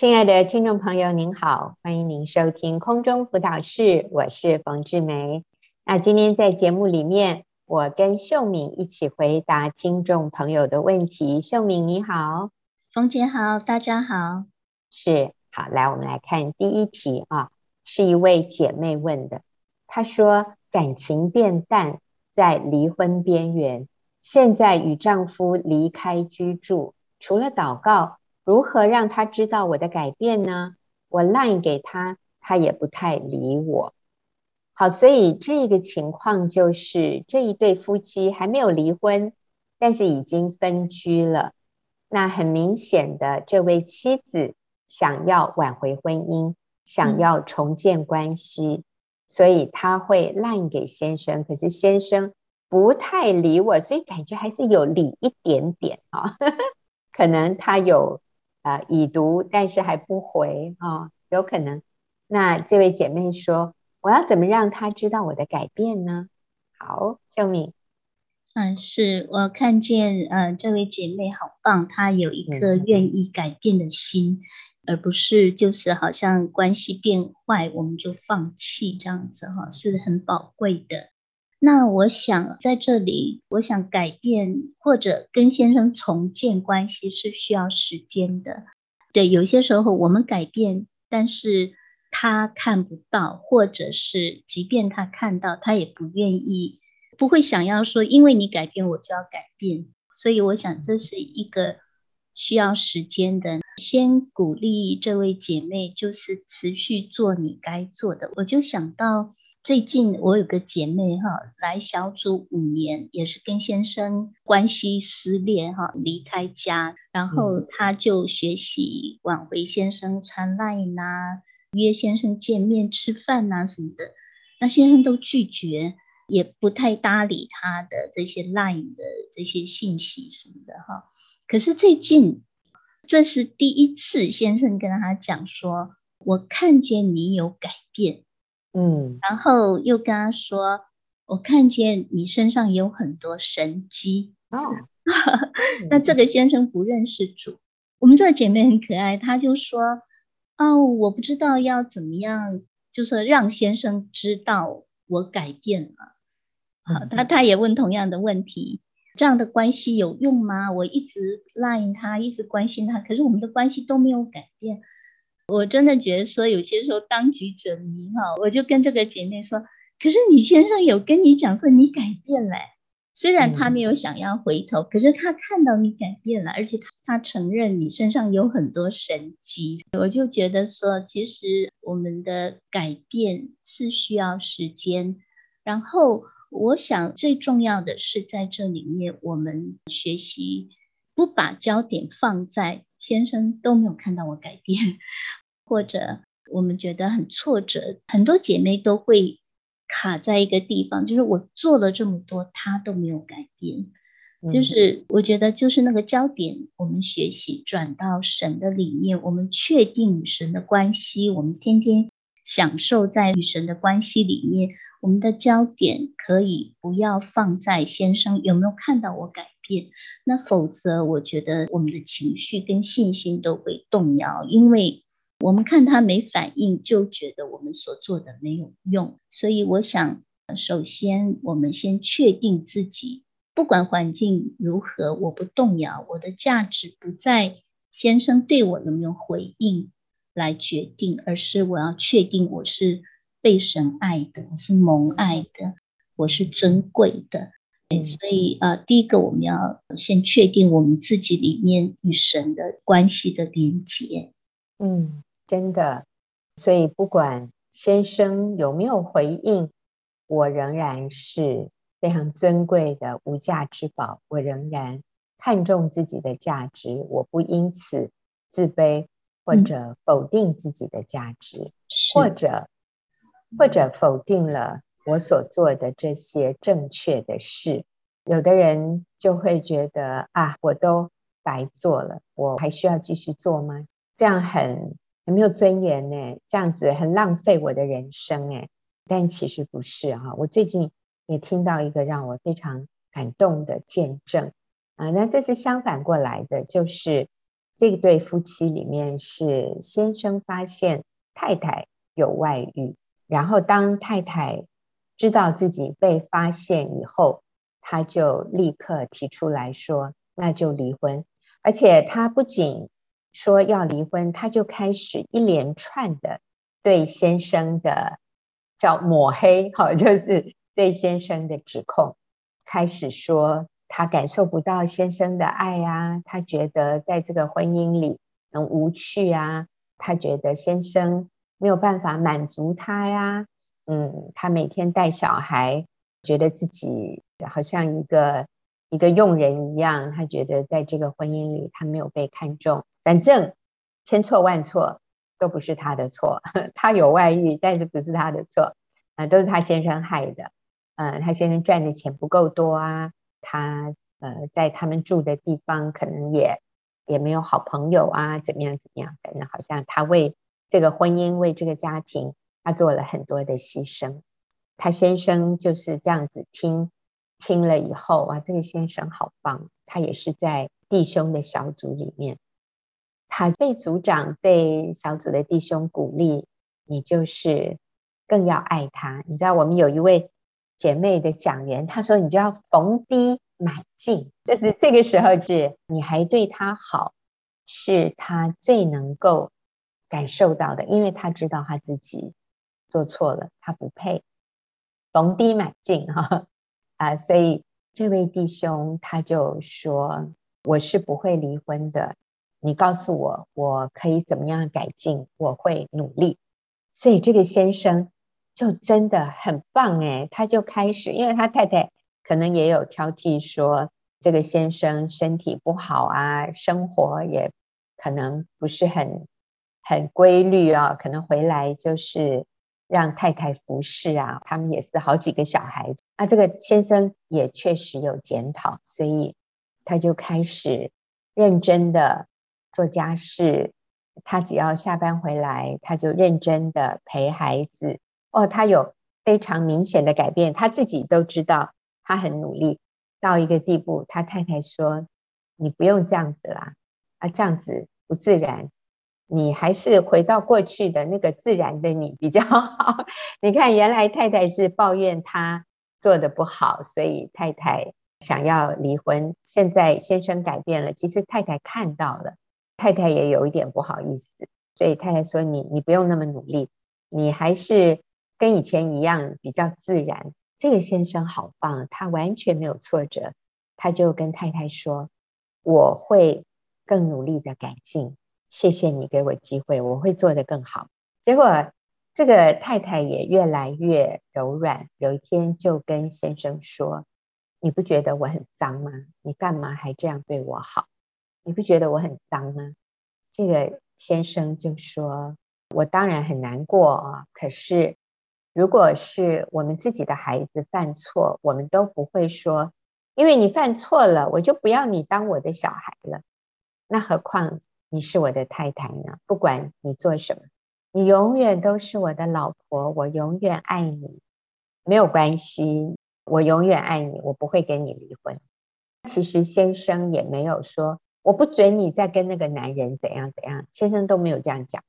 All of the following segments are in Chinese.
亲爱的听众朋友，您好，欢迎您收听空中辅导室，我是冯志梅。那今天在节目里面，我跟秀敏一起回答听众朋友的问题。秀敏你好，冯姐好，大家好。是，好，来我们来看第一题啊，是一位姐妹问的，她说感情变淡，在离婚边缘，现在与丈夫离开居住，除了祷告。如何让他知道我的改变呢？我 line 给他，他也不太理我。好，所以这个情况就是这一对夫妻还没有离婚，但是已经分居了。那很明显的，这位妻子想要挽回婚姻，想要重建关系，嗯、所以他会 line 给先生，可是先生不太理我，所以感觉还是有理一点点啊，可能他有。啊、呃，已读但是还不回啊、哦，有可能。那这位姐妹说：“我要怎么让她知道我的改变呢？”好，秀敏。嗯，是我看见呃，这位姐妹好棒，她有一颗愿意改变的心，嗯、而不是就是好像关系变坏我们就放弃这样子哈，是很宝贵的。那我想在这里，我想改变或者跟先生重建关系是需要时间的。对，有些时候我们改变，但是他看不到，或者是即便他看到，他也不愿意，不会想要说，因为你改变，我就要改变。所以我想这是一个需要时间的。先鼓励这位姐妹，就是持续做你该做的。我就想到。最近我有个姐妹哈，来小组五年，也是跟先生关系撕裂哈，离开家，然后她就学习挽回先生传 line 呐，约先生见面吃饭呐什么的，那先生都拒绝，也不太搭理她的这些 line 的这些信息什么的哈。可是最近，这是第一次先生跟她讲说，我看见你有改变。嗯，然后又跟他说，我看见你身上有很多神迹哦。那这个先生不认识主，我们这个姐妹很可爱，她就说，哦，我不知道要怎么样，就是让先生知道我改变了。好，他他也问同样的问题，这样的关系有用吗？我一直 line 他，一直关心他，可是我们的关系都没有改变。我真的觉得说，有些时候当局者迷哈，我就跟这个姐妹说，可是你先生有跟你讲说你改变了，虽然他没有想要回头，可是他看到你改变了，而且他他承认你身上有很多神迹，我就觉得说，其实我们的改变是需要时间，然后我想最重要的是在这里面，我们学习不把焦点放在先生都没有看到我改变。或者我们觉得很挫折，很多姐妹都会卡在一个地方，就是我做了这么多，他都没有改变。就是我觉得就是那个焦点，我们学习转到神的里面，我们确定与神的关系，我们天天享受在与神的关系里面，我们的焦点可以不要放在先生有没有看到我改变，那否则我觉得我们的情绪跟信心都会动摇，因为。我们看他没反应，就觉得我们所做的没有用。所以我想，首先我们先确定自己，不管环境如何，我不动摇，我的价值不在先生对我有没有回应来决定，而是我要确定我是被神爱的，我是蒙爱的，我是尊贵的。所以呃，第一个我们要先确定我们自己里面与神的关系的连结。嗯。真的，所以不管先生有没有回应，我仍然是非常尊贵的无价之宝。我仍然看重自己的价值，我不因此自卑或者否定自己的价值，嗯、或者或者否定了我所做的这些正确的事。有的人就会觉得啊，我都白做了，我还需要继续做吗？这样很。没有尊严呢，这样子很浪费我的人生哎，但其实不是哈。我最近也听到一个让我非常感动的见证啊，那这是相反过来的，就是这对夫妻里面是先生发现太太有外遇，然后当太太知道自己被发现以后，他就立刻提出来说，那就离婚。而且他不仅说要离婚，他就开始一连串的对先生的叫抹黑，好，就是对先生的指控，开始说他感受不到先生的爱啊，他觉得在这个婚姻里很无趣啊，他觉得先生没有办法满足他呀，嗯，他每天带小孩，觉得自己好像一个。一个佣人一样，他觉得在这个婚姻里他没有被看重，反正千错万错都不是他的错，他有外遇，但是不是他的错，啊、都是他先生害的，嗯、呃，他先生赚的钱不够多啊，他呃在他们住的地方可能也也没有好朋友啊，怎么样怎么样，反正好像他为这个婚姻为这个家庭他做了很多的牺牲，他先生就是这样子听。听了以后哇，这个先生好棒，他也是在弟兄的小组里面，他被组长、被小组的弟兄鼓励，你就是更要爱他。你知道，我们有一位姐妹的讲员，她说，你就要逢低买进，就是这个时候是你还对他好，是他最能够感受到的，因为他知道他自己做错了，他不配，逢低买进哈。啊，啊所以这位弟兄他就说：“我是不会离婚的，你告诉我我可以怎么样改进，我会努力。”所以这个先生就真的很棒诶，他就开始，因为他太太可能也有挑剔说，这个先生身体不好啊，生活也可能不是很很规律啊，可能回来就是。让太太服侍啊，他们也是好几个小孩，啊，这个先生也确实有检讨，所以他就开始认真的做家事。他只要下班回来，他就认真的陪孩子。哦，他有非常明显的改变，他自己都知道他很努力到一个地步。他太太说：“你不用这样子啦，啊，这样子不自然。”你还是回到过去的那个自然的你比较好。你看，原来太太是抱怨他做得不好，所以太太想要离婚。现在先生改变了，其实太太看到了，太太也有一点不好意思，所以太太说你：“你你不用那么努力，你还是跟以前一样比较自然。”这个先生好棒，他完全没有挫折，他就跟太太说：“我会更努力的改进。”谢谢你给我机会，我会做得更好。结果这个太太也越来越柔软，有一天就跟先生说：“你不觉得我很脏吗？你干嘛还这样对我好？你不觉得我很脏吗？”这个先生就说：“我当然很难过啊，可是如果是我们自己的孩子犯错，我们都不会说，因为你犯错了，我就不要你当我的小孩了。那何况……”你是我的太太呢，不管你做什么，你永远都是我的老婆，我永远爱你，没有关系，我永远爱你，我不会跟你离婚。其实先生也没有说我不准你再跟那个男人怎样怎样，先生都没有这样讲，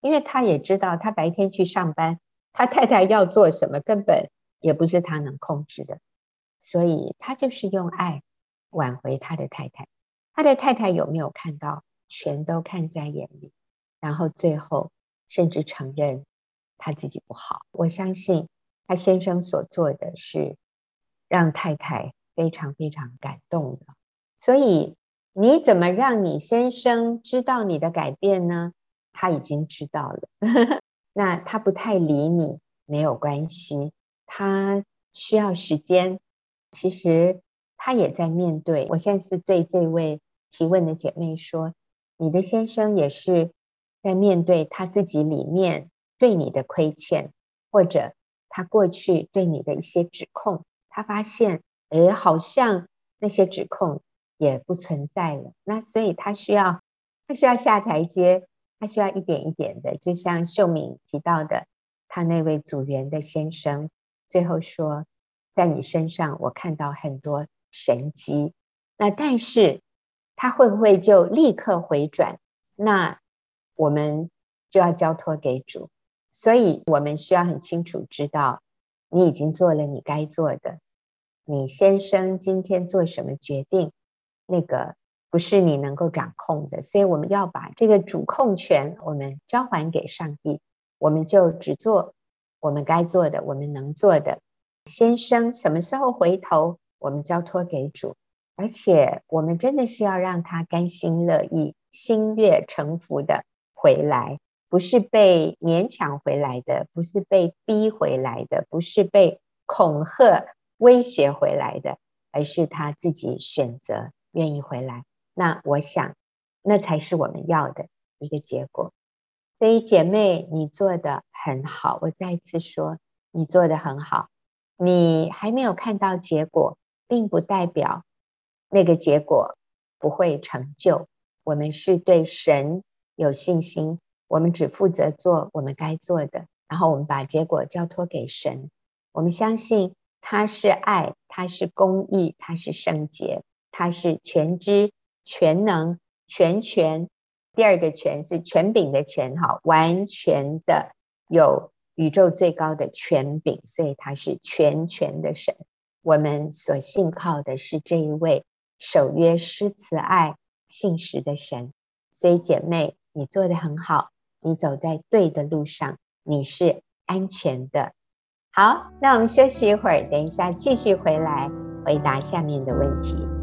因为他也知道他白天去上班，他太太要做什么根本也不是他能控制的，所以他就是用爱挽回他的太太。他的太太有没有看到？全都看在眼里，然后最后甚至承认他自己不好。我相信他先生所做的是让太太非常非常感动的。所以你怎么让你先生知道你的改变呢？他已经知道了，那他不太理你没有关系，他需要时间。其实他也在面对。我现在是对这位提问的姐妹说。你的先生也是在面对他自己里面对你的亏欠，或者他过去对你的一些指控，他发现，诶，好像那些指控也不存在了。那所以他需要，他需要下台阶，他需要一点一点的，就像秀敏提到的，他那位组员的先生最后说，在你身上我看到很多神迹。那但是。他会不会就立刻回转？那我们就要交托给主。所以我们需要很清楚知道，你已经做了你该做的。你先生今天做什么决定，那个不是你能够掌控的。所以我们要把这个主控权，我们交还给上帝。我们就只做我们该做的，我们能做的。先生什么时候回头，我们交托给主。而且我们真的是要让他甘心乐意、心悦诚服的回来。不是被勉强回来的，不是被逼回来的，不是被恐吓威胁回来的，而是他自己选择愿意回来。那我想，那才是我们要的一个结果。所以姐妹，你做的很好，我再次说，你做的很好。你还没有看到结果，并不代表那个结果不会成就。我们是对神有信心。我们只负责做我们该做的，然后我们把结果交托给神。我们相信他是爱，他是公义，他是圣洁，他是全知、全能、全权。第二个权是权柄的权，哈，完全的有宇宙最高的权柄，所以他是全权的神。我们所信靠的是这一位守约诗词爱、信实的神。所以姐妹，你做得很好。你走在对的路上，你是安全的。好，那我们休息一会儿，等一下继续回来回答下面的问题。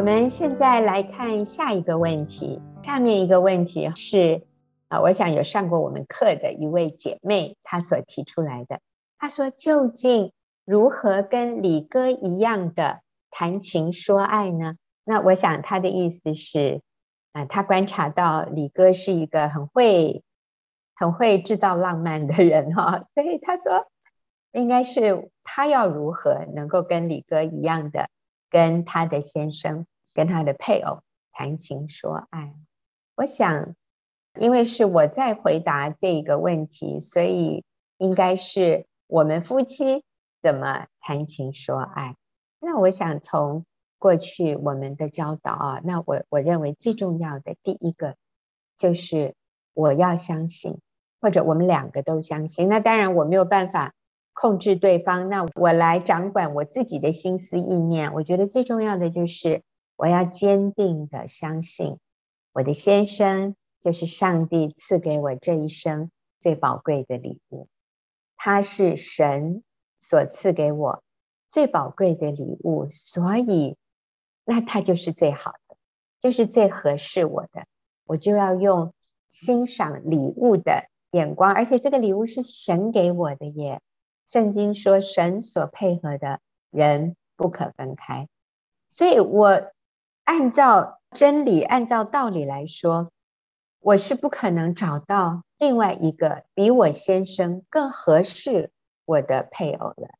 我们现在来看下一个问题。下面一个问题是啊，我想有上过我们课的一位姐妹她所提出来的。她说：“究竟如何跟李哥一样的谈情说爱呢？”那我想她的意思是啊，她观察到李哥是一个很会、很会制造浪漫的人哈，所以她说应该是她要如何能够跟李哥一样的跟他的先生、跟他的配偶谈情说爱。我想，因为是我在回答这个问题，所以应该是我们夫妻怎么谈情说爱。那我想从过去我们的教导啊，那我我认为最重要的第一个就是我要相信，或者我们两个都相信。那当然我没有办法控制对方，那我来掌管我自己的心思意念。我觉得最重要的就是我要坚定的相信。我的先生就是上帝赐给我这一生最宝贵的礼物，他是神所赐给我最宝贵的礼物，所以那他就是最好的，就是最合适我的，我就要用欣赏礼物的眼光，而且这个礼物是神给我的耶。圣经说，神所配合的人不可分开，所以我按照。真理，按照道理来说，我是不可能找到另外一个比我先生更合适我的配偶了。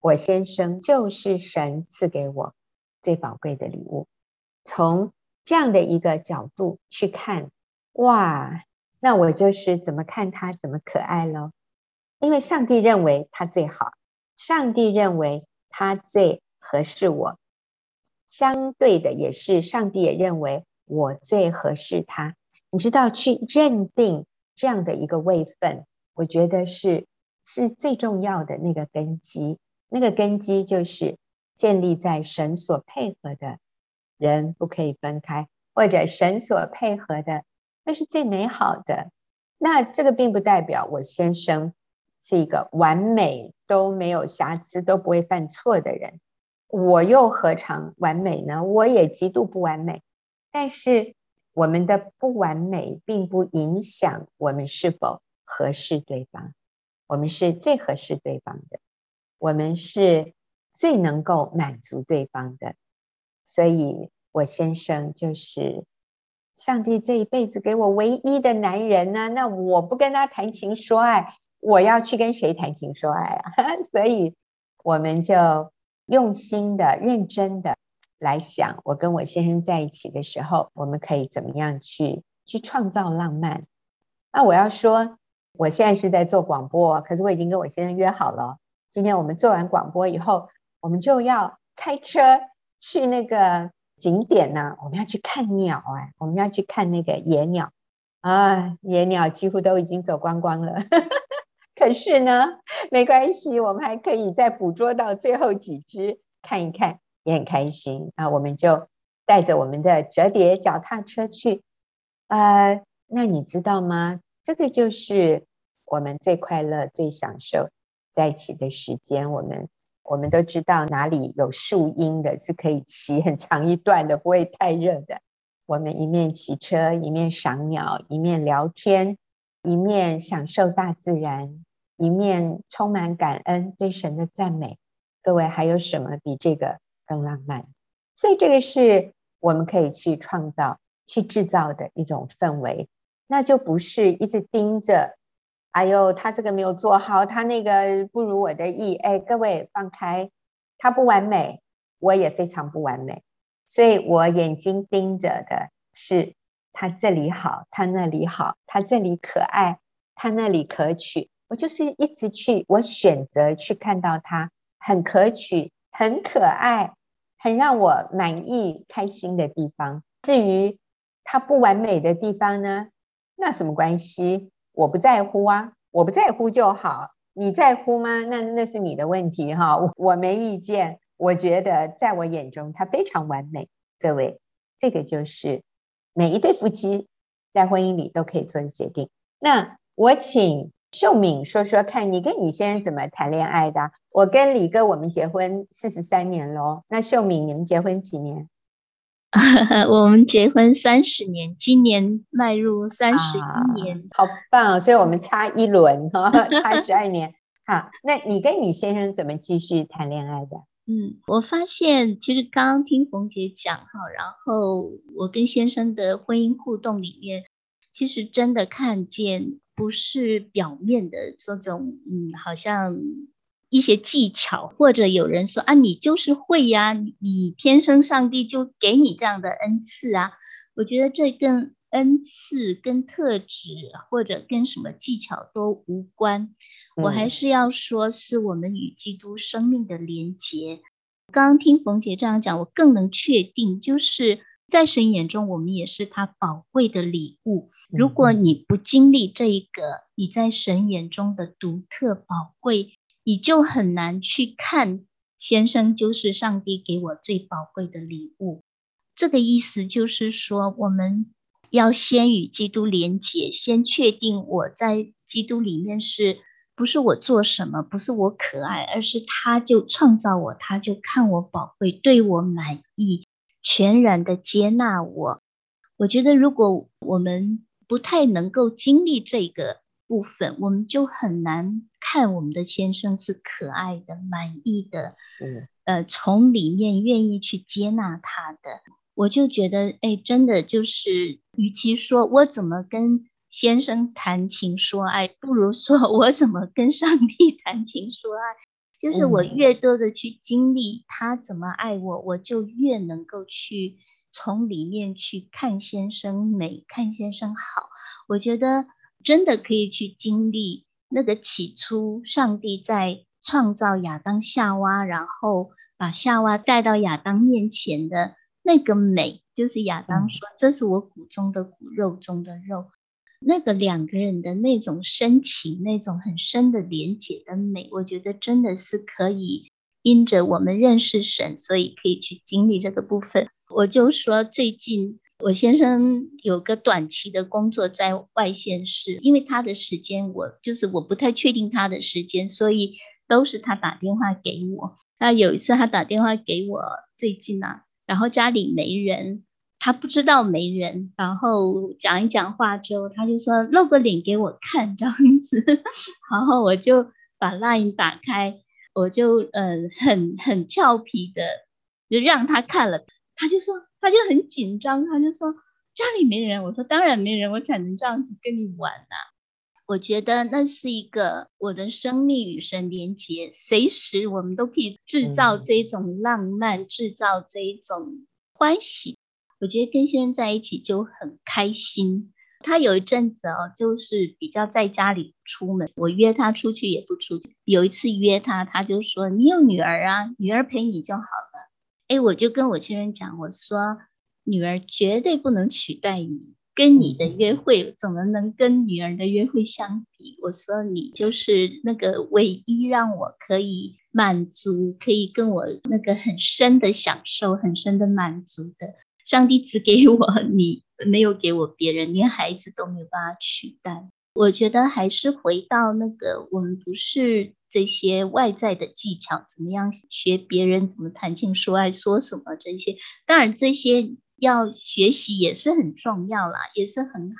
我先生就是神赐给我最宝贵的礼物。从这样的一个角度去看，哇，那我就是怎么看他怎么可爱喽。因为上帝认为他最好，上帝认为他最合适我。相对的也是，上帝也认为我最合适他。你知道，去认定这样的一个位分，我觉得是是最重要的那个根基。那个根基就是建立在神所配合的人不可以分开，或者神所配合的那是最美好的。那这个并不代表我先生是一个完美都没有瑕疵都不会犯错的人。我又何尝完美呢？我也极度不完美。但是我们的不完美并不影响我们是否合适对方。我们是最合适对方的，我们是最能够满足对方的。所以我先生就是上帝这一辈子给我唯一的男人呢。那我不跟他谈情说爱，我要去跟谁谈情说爱啊？所以我们就。用心的、认真的来想，我跟我先生在一起的时候，我们可以怎么样去去创造浪漫？那我要说，我现在是在做广播，可是我已经跟我先生约好了，今天我们做完广播以后，我们就要开车去那个景点呢，我们要去看鸟哎，我们要去看那个野鸟。啊，野鸟几乎都已经走光光了，可是呢，没关系，我们还可以再捕捉到最后几只看一看。也很开心啊，我们就带着我们的折叠脚踏车去啊、那你知道吗？这个就是我们最快乐、最享受在一起的时间。我们我们都知道哪里有树荫的，是可以骑很长一段的，不会太热的。我们一面骑车，一面赏鸟，一面聊天，一面享受大自然，一面充满感恩，对神的赞美。各位，还有什么比这个更浪漫，所以这个是我们可以去创造、去制造的一种氛围，那就不是一直盯着，哎呦，他这个没有做好，他那个不如我的意，哎，各位放开，他不完美，我也非常不完美，所以我眼睛盯着的是他这里好，他那里好，他这里可爱，他那里可取，我就是一直去，我选择去看到他很可取。很可爱，很让我满意、开心的地方。至于他不完美的地方呢，那什么关系？我不在乎啊，我不在乎就好。你在乎吗？那那是你的问题哈，我我没意见。我觉得在我眼中他非常完美。各位，这个就是每一对夫妻在婚姻里都可以做决定。那我请。秀敏说说看，你跟你先生怎么谈恋爱的？我跟李哥我们结婚四十三年喽。那秀敏，你们结婚几年？我们结婚三十年，今年迈入三十一年，啊，好棒！所以我们差一轮哈，差十二年。好，那你跟你先生怎么继续谈恋爱的？嗯，我发现其实刚刚听冯姐讲哈，然后我跟先生的婚姻互动里面，其实真的看见。不是表面的这种，嗯，好像一些技巧，或者有人说啊，你就是会呀，你天生上帝就给你这样的恩赐啊。我觉得这跟恩赐、跟特质或者跟什么技巧都无关。我还是要说，是我们与基督生命的连结。刚刚听冯姐这样讲，我更能确定，就是在神眼中，我们也是他宝贵的礼物。如果你不经历这一个你在神眼中的独特宝贵，你就很难去看先生就是上帝给我最宝贵的礼物。这个意思就是说，我们要先与基督连结，先确定我在基督里面是不是我做什么，不是我可爱，而是他就创造我，他就看我宝贵，对我满意，全然的接纳我。我觉得如果我们不太能够经历这个部分，我们就很难看我们的先生是可爱的、满意的，嗯，呃，从里面愿意去接纳他的。我就觉得，哎，真的就是，与其说我怎么跟先生谈情说爱，不如说 我怎么跟上帝谈情说爱。就是我越多的去经历他怎么爱我，我就越能够去。从里面去看先生美，看先生好，我觉得真的可以去经历那个起初上帝在创造亚当夏娃，然后把夏娃带到亚当面前的那个美，就是亚当说：“这是我骨中的骨，肉中的肉。”那个两个人的那种深情，那种很深的连结的美，我觉得真的是可以因着我们认识神，所以可以去经历这个部分。我就说，最近我先生有个短期的工作在外县市，因为他的时间我就是我不太确定他的时间，所以都是他打电话给我。他有一次他打电话给我，最近啊，然后家里没人，他不知道没人，然后讲一讲话之后，他就说露个脸给我看这样子，然后我就把 Line 打开，我就嗯很很俏皮的就让他看了。他就说，他就很紧张，他就说家里没人。我说当然没人，我才能这样子跟你玩呐、我觉得那是一个我的生命与神连接，随时我们都可以制造这种浪漫，制、嗯、造这一种欢喜。我觉得跟先生在一起就很开心。他有一阵子哦，就是比较在家里出门，我约他出去也不出去。有一次约他，他就说：“你有女儿啊，女儿陪你就好了。”哎，我就跟我先生讲，我说：“女儿绝对不能取代你。”跟你的约会怎么能跟女儿的约会相比？我说你就是那个唯一让我可以满足，可以跟我那个很深的享受、很深的满足的。上帝只给我你，没有给我别人，连孩子都没有办法取代。我觉得还是回到那个，我们不是这些外在的技巧，怎么样学别人怎么谈情说爱，说什么这些，当然这些。要学习也是很重要啦，也是很好。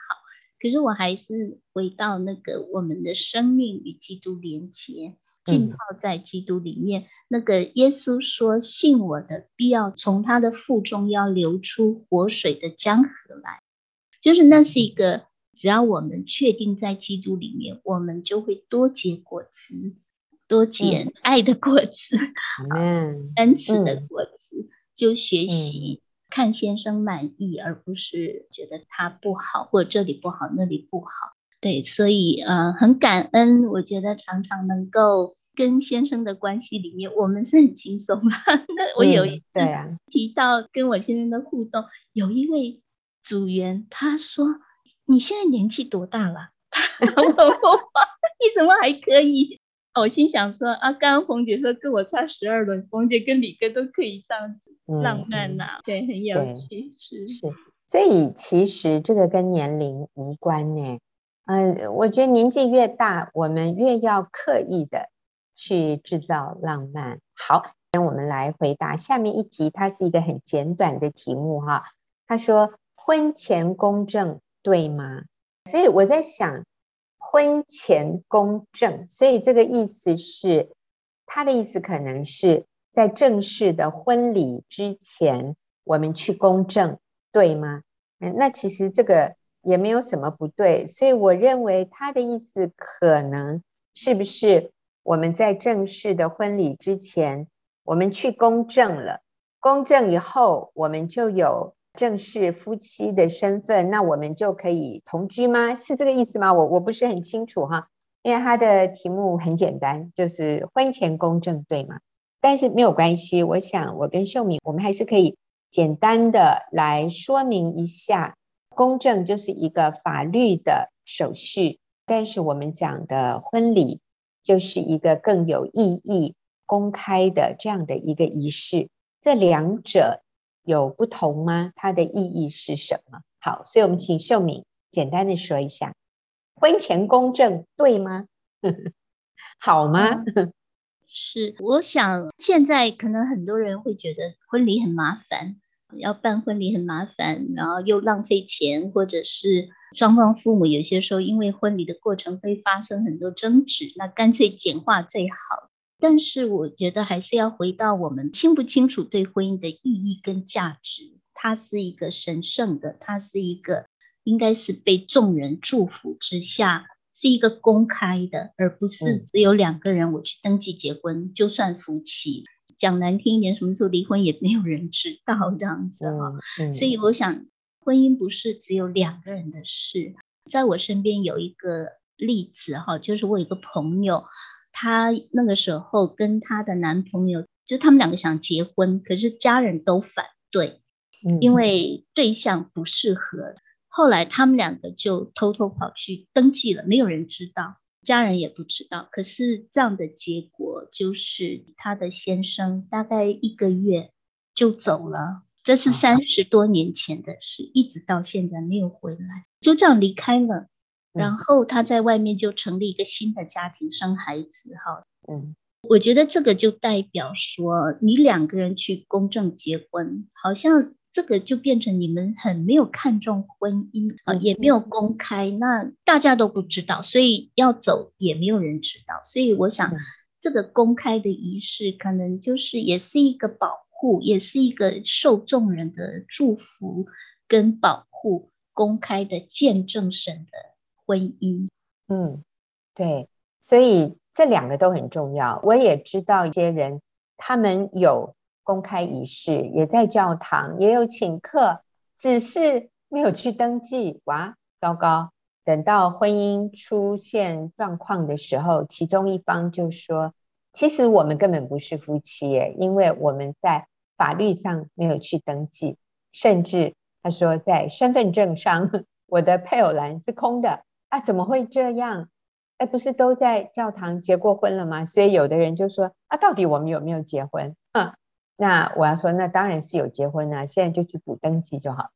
可是我还是回到那个我们的生命与基督连结，浸泡在基督里面。嗯、那个耶稣说：“信我的，必要从他的腹中要流出活水的江河来。”就是那是一个，只要我们确定在基督里面，我们就会多结果子，多结爱的果子，嗯，恩赐的果子，嗯、就学习。看先生满意，而不是觉得他不好，或者这里不好，那里不好。对，所以呃，很感恩。我觉得常常能够跟先生的关系里面，我们是很轻松的。那我有一次提到跟我先生的互动，嗯啊、有一位组员他说：“你现在年纪多大了？”他 问我：“你怎么还可以？”我心想说：“啊，刚刚冯姐说跟我差十二轮，冯姐跟李哥都可以这样子。”浪漫呐、啊，嗯、对，很有趣，是是，所以其实这个跟年龄无关呢。嗯，我觉得年纪越大，我们越要刻意的去制造浪漫。好，那我们来回答下面一题，它是一个很简短的题目哈。他说：婚前公证对吗？所以我在想，婚前公证，所以这个意思是，他的意思可能是。在正式的婚礼之前，我们去公证，对吗？嗯，那其实这个也没有什么不对，所以我认为他的意思可能是不是我们在正式的婚礼之前，我们去公证了，公证以后，我们就有正式夫妻的身份，那我们就可以同居吗？是这个意思吗？我我不是很清楚哈，因为他的题目很简单，就是婚前公证，对吗？但是没有关系，我想我跟秀敏，我们还是可以简单的来说明一下，公证就是一个法律的手续，但是我们讲的婚礼就是一个更有意义、公开的这样的一个仪式，这两者有不同吗？它的意义是什么？好，所以我们请秀敏简单的说一下，婚前公证对吗？好吗？嗯是，我想现在可能很多人会觉得婚礼很麻烦，要办婚礼很麻烦，然后又浪费钱，或者是双方父母有些时候因为婚礼的过程会发生很多争执，那干脆简化最好。但是我觉得还是要回到我们清不清楚对婚姻的意义跟价值，它是一个神圣的，它是一个应该是被众人祝福之下。是一个公开的，而不是只有两个人我去登记结婚，嗯、就算夫妻。讲难听一点，什么时候离婚也没有人知道这样子哈。嗯嗯、所以我想，婚姻不是只有两个人的事。在我身边有一个例子哈，就是我有一个朋友，她那个时候跟她的男朋友，就他们两个想结婚，可是家人都反对，嗯、因为对象不适合。后来他们两个就偷偷跑去登记了，没有人知道，家人也不知道。可是这样的结果就是，她的先生大概一个月就走了，这是三十多年前的事，一直到现在没有回来，就这样离开了。然后他在外面就成立一个新的家庭，生孩子。哈，嗯，我觉得这个就代表说，你两个人去公证结婚，好像。这个就变成你们很没有看重婚姻啊，也没有公开，那大家都不知道，所以要走也没有人知道。所以我想，这个公开的仪式可能就是也是一个保护，也是一个受众人的祝福跟保护，公开的见证神的婚姻。嗯，对，所以这两个都很重要。我也知道一些人，他们有公开仪式，也在教堂，也有请客，只是没有去登记。哇，糟糕！等到婚姻出现状况的时候，其中一方就说：“其实我们根本不是夫妻耶，因为我们在法律上没有去登记，甚至他说在身份证上 我的配偶栏是空的啊，怎么会这样？哎，不是都在教堂结过婚了吗？所以有的人就说啊，到底我们有没有结婚？嗯，那我要说，那当然是有结婚啊，现在就去补登记就好，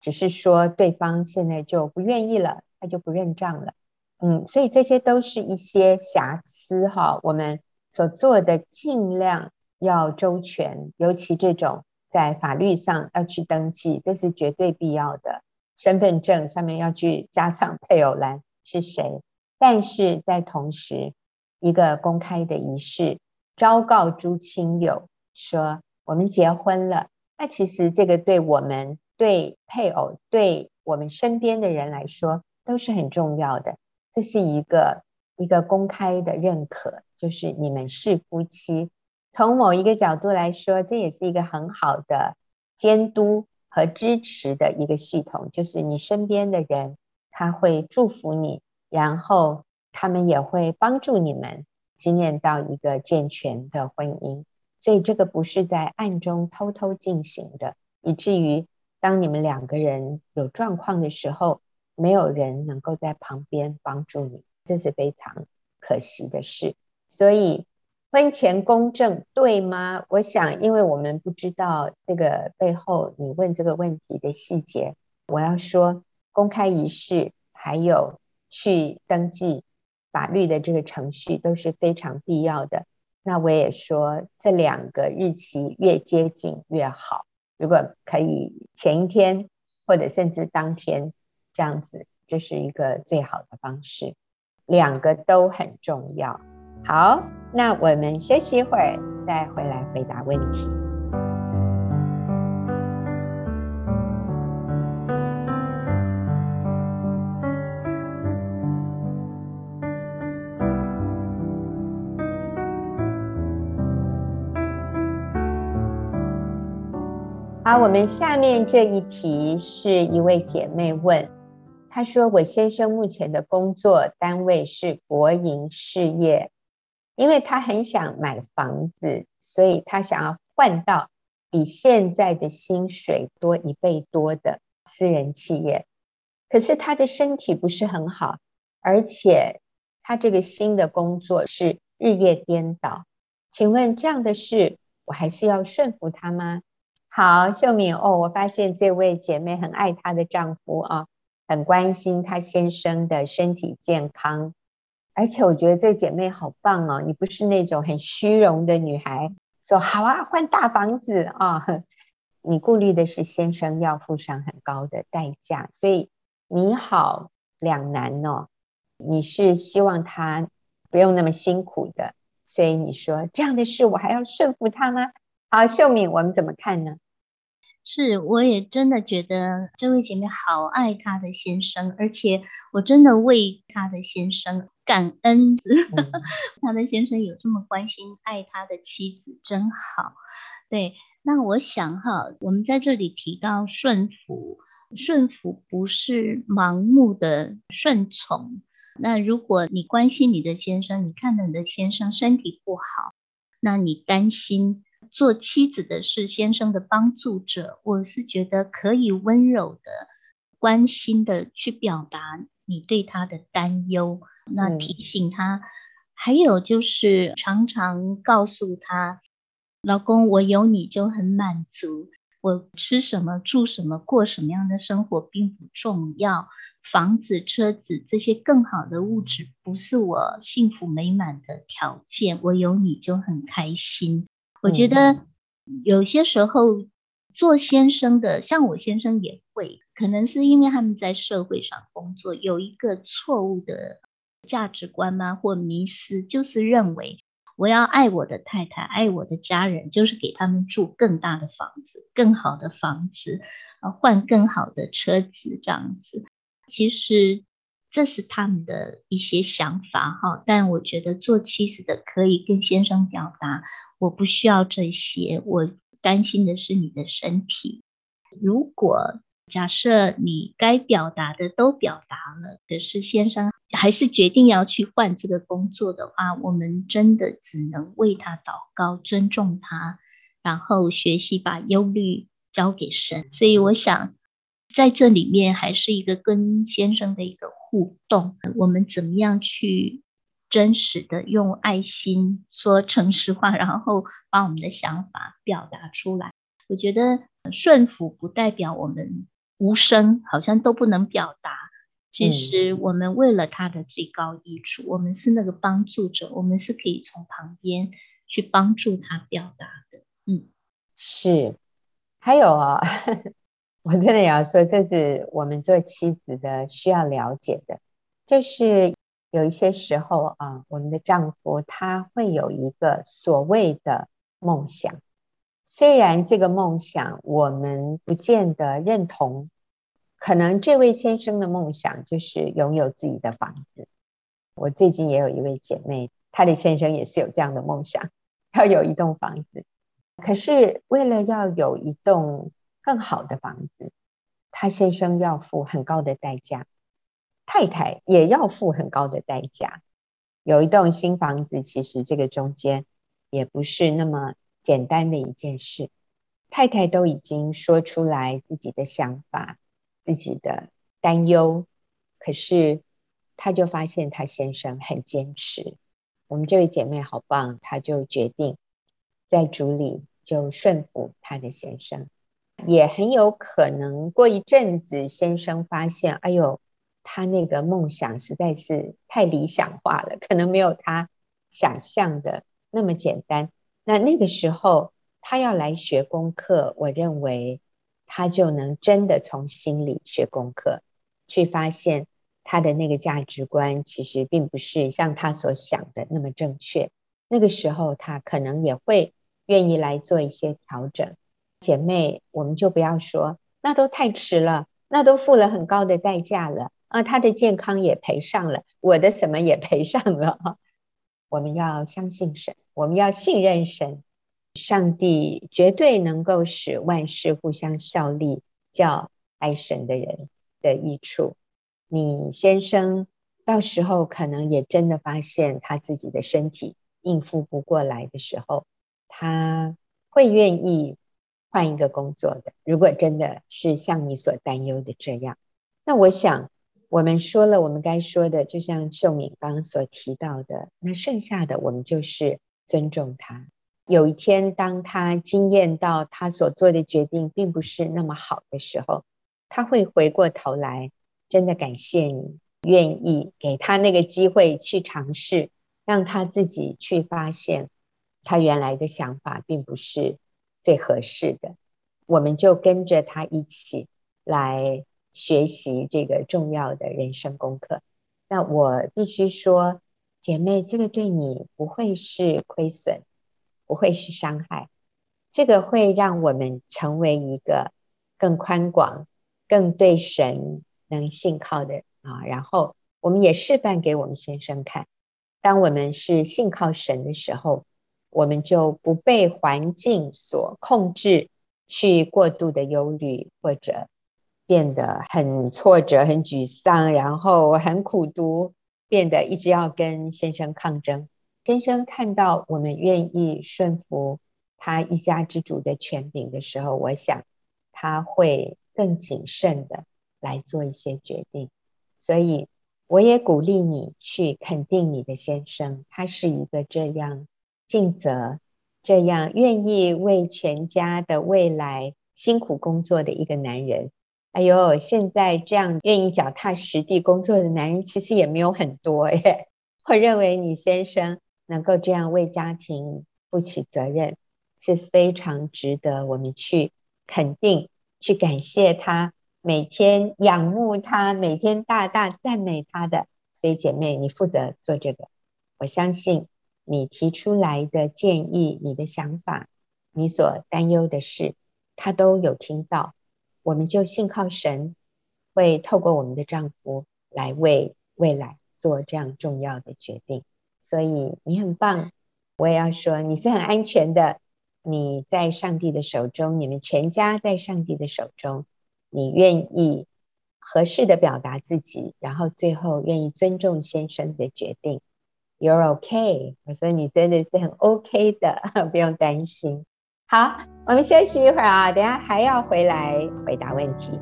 只是说对方现在就不愿意了。”他就不认账了，嗯，所以这些都是一些瑕疵哈。我们所做的尽量要周全，尤其这种在法律上要去登记，这是绝对必要的。身份证上面要去加上配偶栏是谁，但是在同时，一个公开的仪式，昭告诸亲友说我们结婚了。那其实这个对我们、对配偶、对我们身边的人来说，都是很重要的，这是一个一个公开的认可，就是你们是夫妻。从某一个角度来说，这也是一个很好的监督和支持的一个系统，就是你身边的人他会祝福你，然后他们也会帮助你们经验到一个健全的婚姻。所以这个不是在暗中偷偷进行的，以至于当你们两个人有状况的时候。没有人能够在旁边帮助你，这是非常可惜的事。所以婚前公证对吗？我想，因为我们不知道这个背后你问这个问题的细节，我要说公开仪式还有去登记法律的这个程序都是非常必要的。那我也说，这两个日期越接近越好。如果可以前一天或者甚至当天。这样子，这是一个最好的方式，两个都很重要。好，那我们休息一会儿，再回来回答问题。好，我们下面这一题是一位姐妹问。他说：“我先生目前的工作单位是国营事业，因为他很想买房子，所以他想要换到比现在的薪水多一倍多的私人企业。可是他的身体不是很好，而且他这个新的工作是日夜颠倒。请问这样的事，我还是要顺服他吗？”好，秀敏哦，我发现这位姐妹很爱她的丈夫啊。很关心她先生的身体健康，而且我觉得这姐妹好棒哦！你不是那种很虚荣的女孩，说好啊，换大房子啊。你顾虑的是先生要付上很高的代价，所以你好两难哦。你是希望他不用那么辛苦的，所以你说这样的事我还要顺服他吗？好，秀敏，我们怎么看呢？是，我也真的觉得这位姐妹好爱她的先生，而且我真的为她的先生感恩。嗯、她的先生有这么关心爱他的妻子，真好。对，那我想哈，我们在这里提到顺服，顺服不是盲目的顺从。那如果你关心你的先生，你看到你的先生身体不好，那你担心。做妻子的是先生的帮助者，我是觉得可以温柔的、关心的去表达你对他的担忧，那提醒他，还有就是常常告诉他，老公，我有你就很满足，我吃什么、住什么、过什么样的生活并不重要，房子、车子这些更好的物质不是我幸福美满的条件，我有你就很开心。我觉得有些时候做先生的，像我先生也会，可能是因为他们在社会上工作，有一个错误的价值观吗？或迷失，就是认为我要爱我的太太，爱我的家人，就是给他们住更大的房子、更好的房子，啊，换更好的车子这样子。其实这是他们的一些想法哈。但我觉得做妻子的可以跟先生表达，我不需要这些，我担心的是你的身体。如果假设你该表达的都表达了，可是先生还是决定要去换这个工作的话，我们真的只能为他祷告，尊重他，然后学习把忧虑交给神。所以我想在这里面还是一个跟先生的一个互动，我们怎么样去真实的用爱心说诚实话，然后把我们的想法表达出来。我觉得顺服不代表我们。无声好像都不能表达，其实我们为了他的最高益处，嗯、我们是那个帮助者，我们是可以从旁边去帮助他表达的。嗯，是，还有啊、哦，我真的也要说，这是我们做妻子的需要了解的，就是有一些时候啊，我们的丈夫他会有一个所谓的梦想。虽然这个梦想我们不见得认同，可能这位先生的梦想就是拥有自己的房子。我最近也有一位姐妹，她的先生也是有这样的梦想，要有一栋房子。可是为了要有一栋更好的房子，他先生要付很高的代价，太太也要付很高的代价。有一栋新房子，其实这个中间也不是那么。简单的一件事，太太都已经说出来自己的想法、自己的担忧，可是她就发现她先生很坚持。我们这位姐妹好棒，她就决定在主里就顺服她的先生，也很有可能过一阵子，先生发现，哎呦，他那个梦想实在是太理想化了，可能没有他想象的那么简单。那那个时候，他要来学功课，我认为他就能真的从心里学功课，去发现他的那个价值观其实并不是像他所想的那么正确。那个时候，他可能也会愿意来做一些调整。姐妹，我们就不要说，那都太迟了，那都付了很高的代价了啊，他的健康也赔上了，我的什么也赔上了。我们要相信神，我们要信任神，上帝绝对能够使万事互相效力，叫爱神的人的益处。你先生到时候可能也真的发现他自己的身体应付不过来的时候，他会愿意换一个工作的。如果真的是像你所担忧的这样，那我想。我们说了我们该说的，就像秀敏刚所提到的，那剩下的我们就是尊重他。有一天，当他经验到他所做的决定并不是那么好的时候，他会回过头来，真的感谢你，愿意给他那个机会去尝试，让他自己去发现他原来的想法并不是最合适的。我们就跟着他一起来。学习这个重要的人生功课，那我必须说，姐妹，这个对你不会是亏损，不会是伤害，这个会让我们成为一个更宽广、更对神能信靠的啊。然后我们也示范给我们先生看，当我们是信靠神的时候，我们就不被环境所控制，去过度的忧虑或者。变得很挫折、很沮丧，然后很苦读，变得一直要跟先生抗争。先生看到我们愿意顺服他一家之主的权柄的时候，我想他会更谨慎的来做一些决定。所以我也鼓励你去肯定你的先生，他是一个这样尽责、这样愿意为全家的未来辛苦工作的一个男人。哎呦，现在这样愿意脚踏实地工作的男人，其实也没有很多耶。我认为你先生能够这样为家庭负起责任，是非常值得我们去肯定、去感谢他，每天仰慕他，每天大大赞美他的。所以姐妹，你负责做这个。我相信你提出来的建议、你的想法、你所担忧的事，他都有听到。我们就信靠神，会透过我们的丈夫来为未来做这样重要的决定。所以你很棒，我也要说你是很安全的，你在上帝的手中，你们全家在上帝的手中，你愿意合适的表达自己，然后最后愿意尊重先生的决定。You're okay，我说你真的是很 OK 的，不用担心。好，我们休息一会儿啊，等下还要回来回答问题。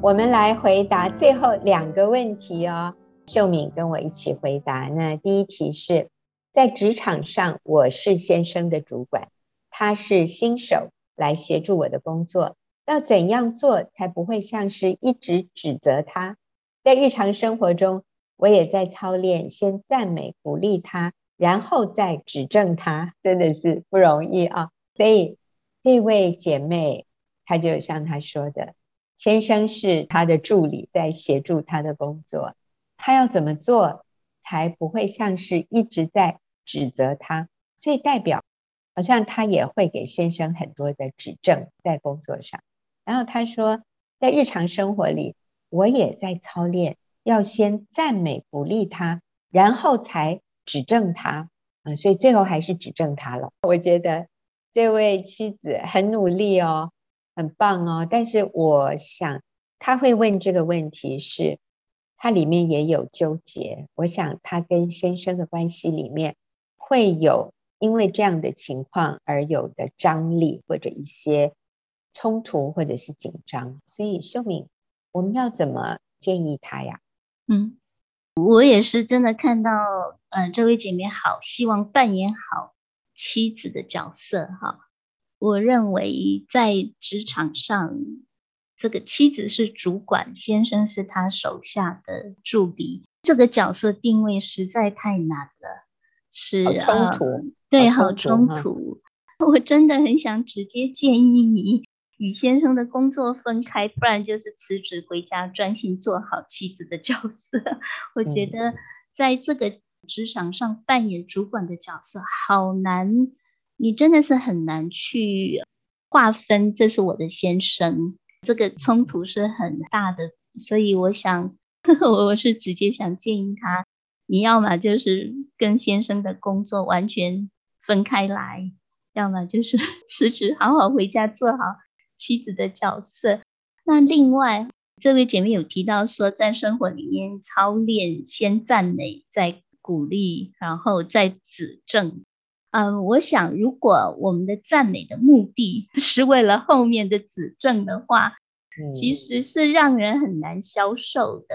我们来回答最后两个问题哦。秀敏跟我一起回答。那第一题是在职场上，我是先生的主管，他是新手，来协助我的工作，要怎样做才不会像是一直指责他？在日常生活中，我也在操练先赞美鼓励他，然后再指正他，真的是不容易啊。所以这位姐妹，她就像她说的，先生是她的助理，在协助她的工作。他要怎么做才不会像是一直在指责他？所以代表好像他也会给先生很多的指正在工作上。然后他说，在日常生活里，我也在操练，要先赞美鼓励他，然后才指正他。嗯，所以最后还是指正他了。我觉得这位妻子很努力哦，很棒哦。但是我想他会问这个问题是。他里面也有纠结，我想他跟先生的关系里面会有因为这样的情况而有的张力或者一些冲突或者是紧张，所以秀敏，我们要怎么建议他呀？嗯，我也是真的看到，嗯、呃，这位姐妹好希望扮演好妻子的角色哈，我认为在职场上。这个妻子是主管，先生是他手下的助理，这个角色定位实在太难了，是冲突，呃、对，好冲突。冲 突我真的很想直接建议你与先生的工作分开，不然就是辞职回家，专心做好妻子的角色。我觉得在这个职场上扮演主管的角色好难，你真的是很难去划分，这是我的先生。这个冲突是很大的，所以我想，我是直接想建议他，你要么就是跟先生的工作完全分开来，要么就是 辞职，好好回家做好妻子的角色。那另外，这位姐妹有提到说，在生活里面操练先赞美，再鼓励，然后再指正。嗯，我想如果我们的赞美的目的 是为了后面的指正的话，其实是让人很难消受的。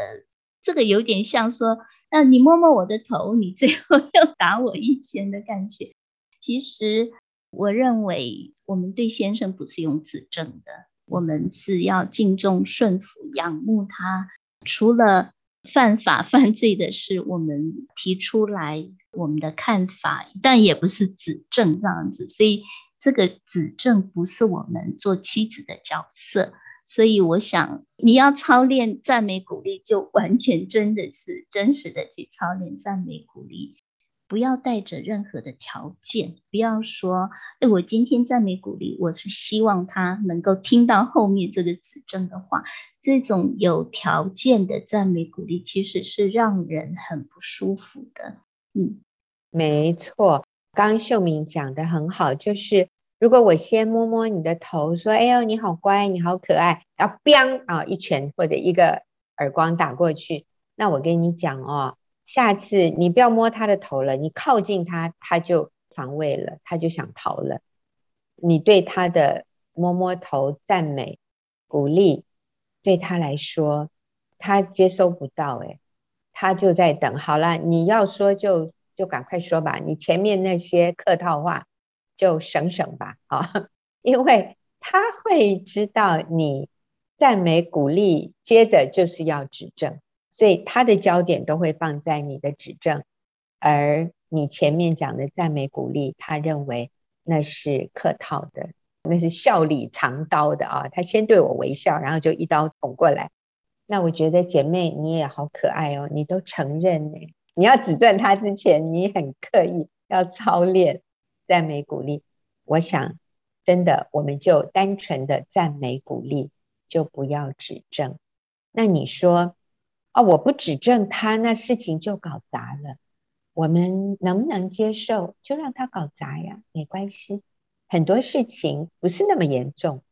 这个有点像说，那你摸摸我的头，你最后 要打我一拳的感觉。其实我认为我们对先生不是用指正的，我们是要敬重、顺服、仰慕他。除了犯法犯罪的是，我们提出来我们的看法，但也不是指证这样子。所以这个指证不是我们做妻子的角色。所以我想你要操练赞美鼓励，就完全真的是真实的去操练赞美鼓励，不要带着任何的条件，不要说，哎，我今天赞美鼓励，我是希望他能够听到后面这个指正的话。这种有条件的赞美鼓励，其实是让人很不舒服的。嗯，没错，刚秀敏讲得很好，就是。如果我先摸摸你的头，说：“哎呦，你好乖，你好可爱。”然后“砰”啊，一拳或者一个耳光打过去，那我跟你讲哦，下次你不要摸他的头了，你靠近他，他就防卫了，他就想逃了。你对他的摸摸头、赞美、鼓励，对他来说，他接收不到，诶，他就在等。好了，你要说就就赶快说吧，你前面那些客套话。就省省吧，啊，因为他会知道你赞美鼓励，接着就是要指正，所以他的焦点都会放在你的指正，而你前面讲的赞美鼓励，他认为那是客套的，那是笑里藏刀的啊，他先对我微笑，然后就一刀捅过来，那我觉得姐妹你也好可爱哦，你都承认呢。你要指正他之前，你很刻意要操练赞美鼓励。我想真的，我们就单纯的赞美鼓励，就不要指正。那你说啊，我不指正他，那事情就搞砸了。我们能不能接受？就让他搞砸呀，没关系。很多事情不是那么严重。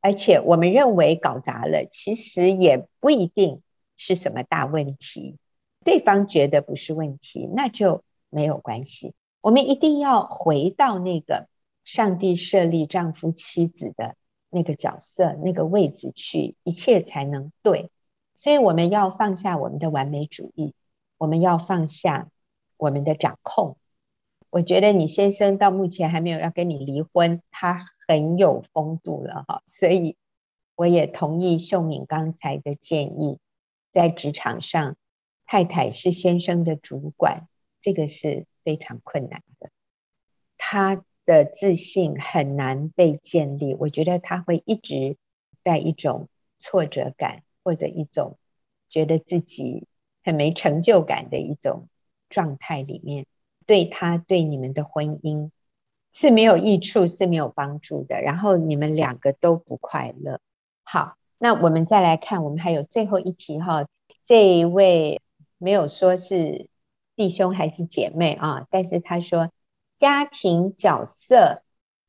而且我们认为搞砸了，其实也不一定是什么大问题。对方觉得不是问题，那就没有关系。我们一定要回到那个上帝设立丈夫妻子的那个角色、那个位置去，一切才能对。所以我们要放下我们的完美主义，我们要放下我们的掌控。我觉得你先生到目前还没有要跟你离婚，他很有风度了哈，所以我也同意秀敏刚才的建议，在职场上，太太是先生的主管，这个是非常困难的，他的自信很难被建立，我觉得他会一直在一种挫折感或者一种觉得自己很没成就感的一种状态里面。对他对你们的婚姻是没有益处，是没有帮助的。然后你们两个都不快乐。好，那我们再来看，我们还有最后一题哈。这一位没有说是弟兄还是姐妹啊，但是他说家庭角色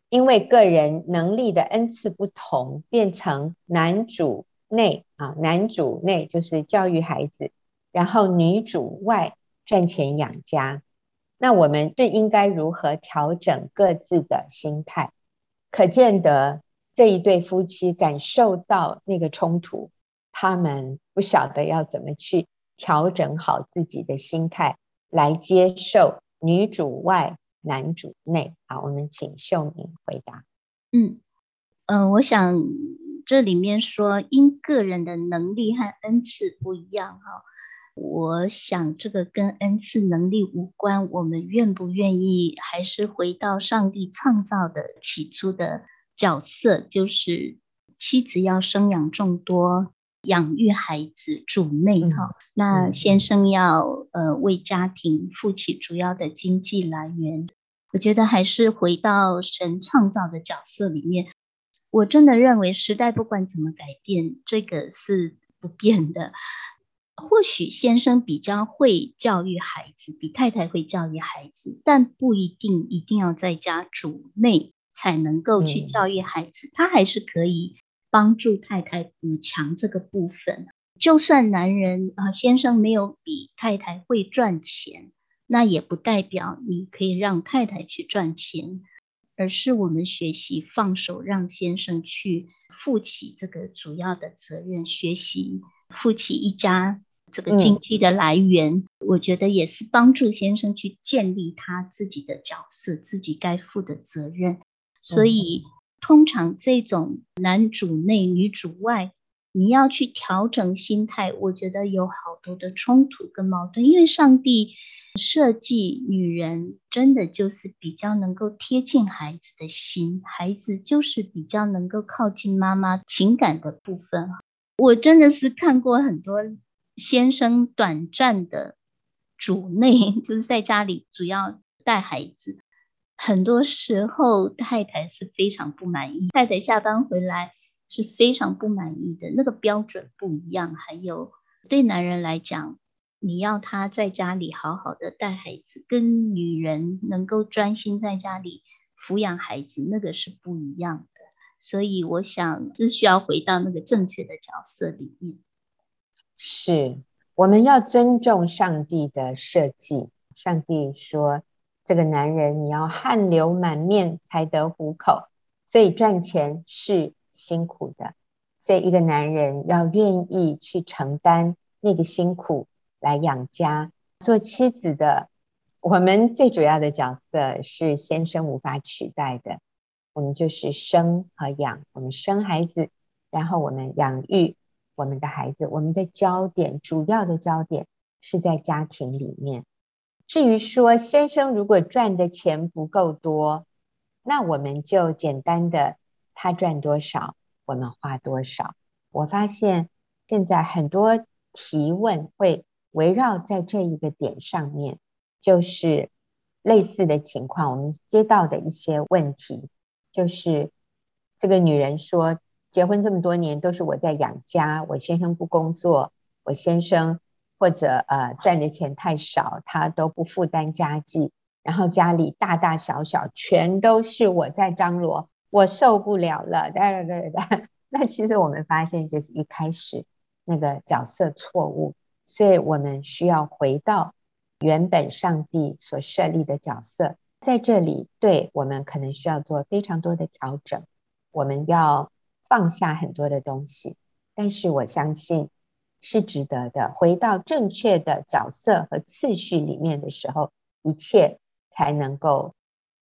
因为个人能力的恩赐不同，变成男主内啊，男主内就是教育孩子，然后女主外赚钱养家。那我们这应该如何调整各自的心态？可见得这一对夫妻感受到那个冲突，他们不晓得要怎么去调整好自己的心态，来接受女主外男主内。好，我们请秀敏回答。嗯嗯、我想这里面说因个人的能力和恩赐不一样哈。我想这个跟恩赐能力无关，我们愿不愿意还是回到上帝创造的起初的角色，就是妻子要生养众多，养育孩子，主内哈、嗯。那先生要呃为家庭负起主要的经济来源。我觉得还是回到神创造的角色里面。我真的认为时代不管怎么改变，这个是不变的。或许先生比较会教育孩子，比太太会教育孩子，但不一定一定要在家主内才能够去教育孩子，嗯。他还是可以帮助太太补强这个部分。就算男人啊，呃，先生没有比太太会赚钱，那也不代表你可以让太太去赚钱，而是我们学习放手，让先生去负起这个主要的责任，学习。负起一家这个经济的来源，嗯，我觉得也是帮助先生去建立他自己的角色，自己该负的责任。所以，通常这种男主内女主外，你要去调整心态，我觉得有好多的冲突跟矛盾。因为上帝设计女人，真的就是比较能够贴近孩子的心，孩子就是比较能够靠近妈妈情感的部分。我真的是看过很多先生短暂的主内，就是在家里主要带孩子，很多时候太太是非常不满意，太太下班回来是非常不满意的，那个标准不一样。还有对男人来讲，你要他在家里好好的带孩子，跟女人能够专心在家里抚养孩子，那个是不一样的。所以我想是需要回到那个正确的角色里面。是，我们要尊重上帝的设计。上帝说，这个男人你要汗流满面才得糊口，所以赚钱是辛苦的。所以一个男人要愿意去承担那个辛苦来养家。做妻子的，我们最主要的角色是先生无法取代的。我们就是生和养，我们生孩子，然后我们养育我们的孩子。我们的焦点，主要的焦点是在家庭里面。至于说先生如果赚的钱不够多，那我们就简单的他赚多少，我们花多少。我发现现在很多提问会围绕在这一个点上面，就是类似的情况，我们接到的一些问题，就是这个女人说，结婚这么多年都是我在养家，我先生不工作，我先生或者呃赚的钱太少，他都不负担家计，然后家里大大小小全都是我在张罗，我受不了了，哒哒哒哒。那其实我们发现，就是一开始那个角色错误，所以我们需要回到原本上帝所设立的角色，在这里，对我们可能需要做非常多的调整，我们要放下很多的东西，但是我相信是值得的。回到正确的角色和次序里面的时候，一切才能够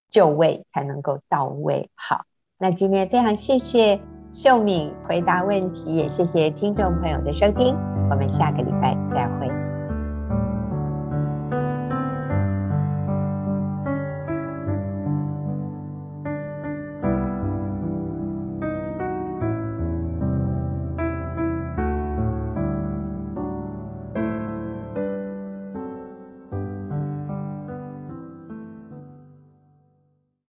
就位，才能够到位。好，那今天非常谢谢。秀敏回答问题，也谢谢听众朋友的收听，我们下个礼拜再会。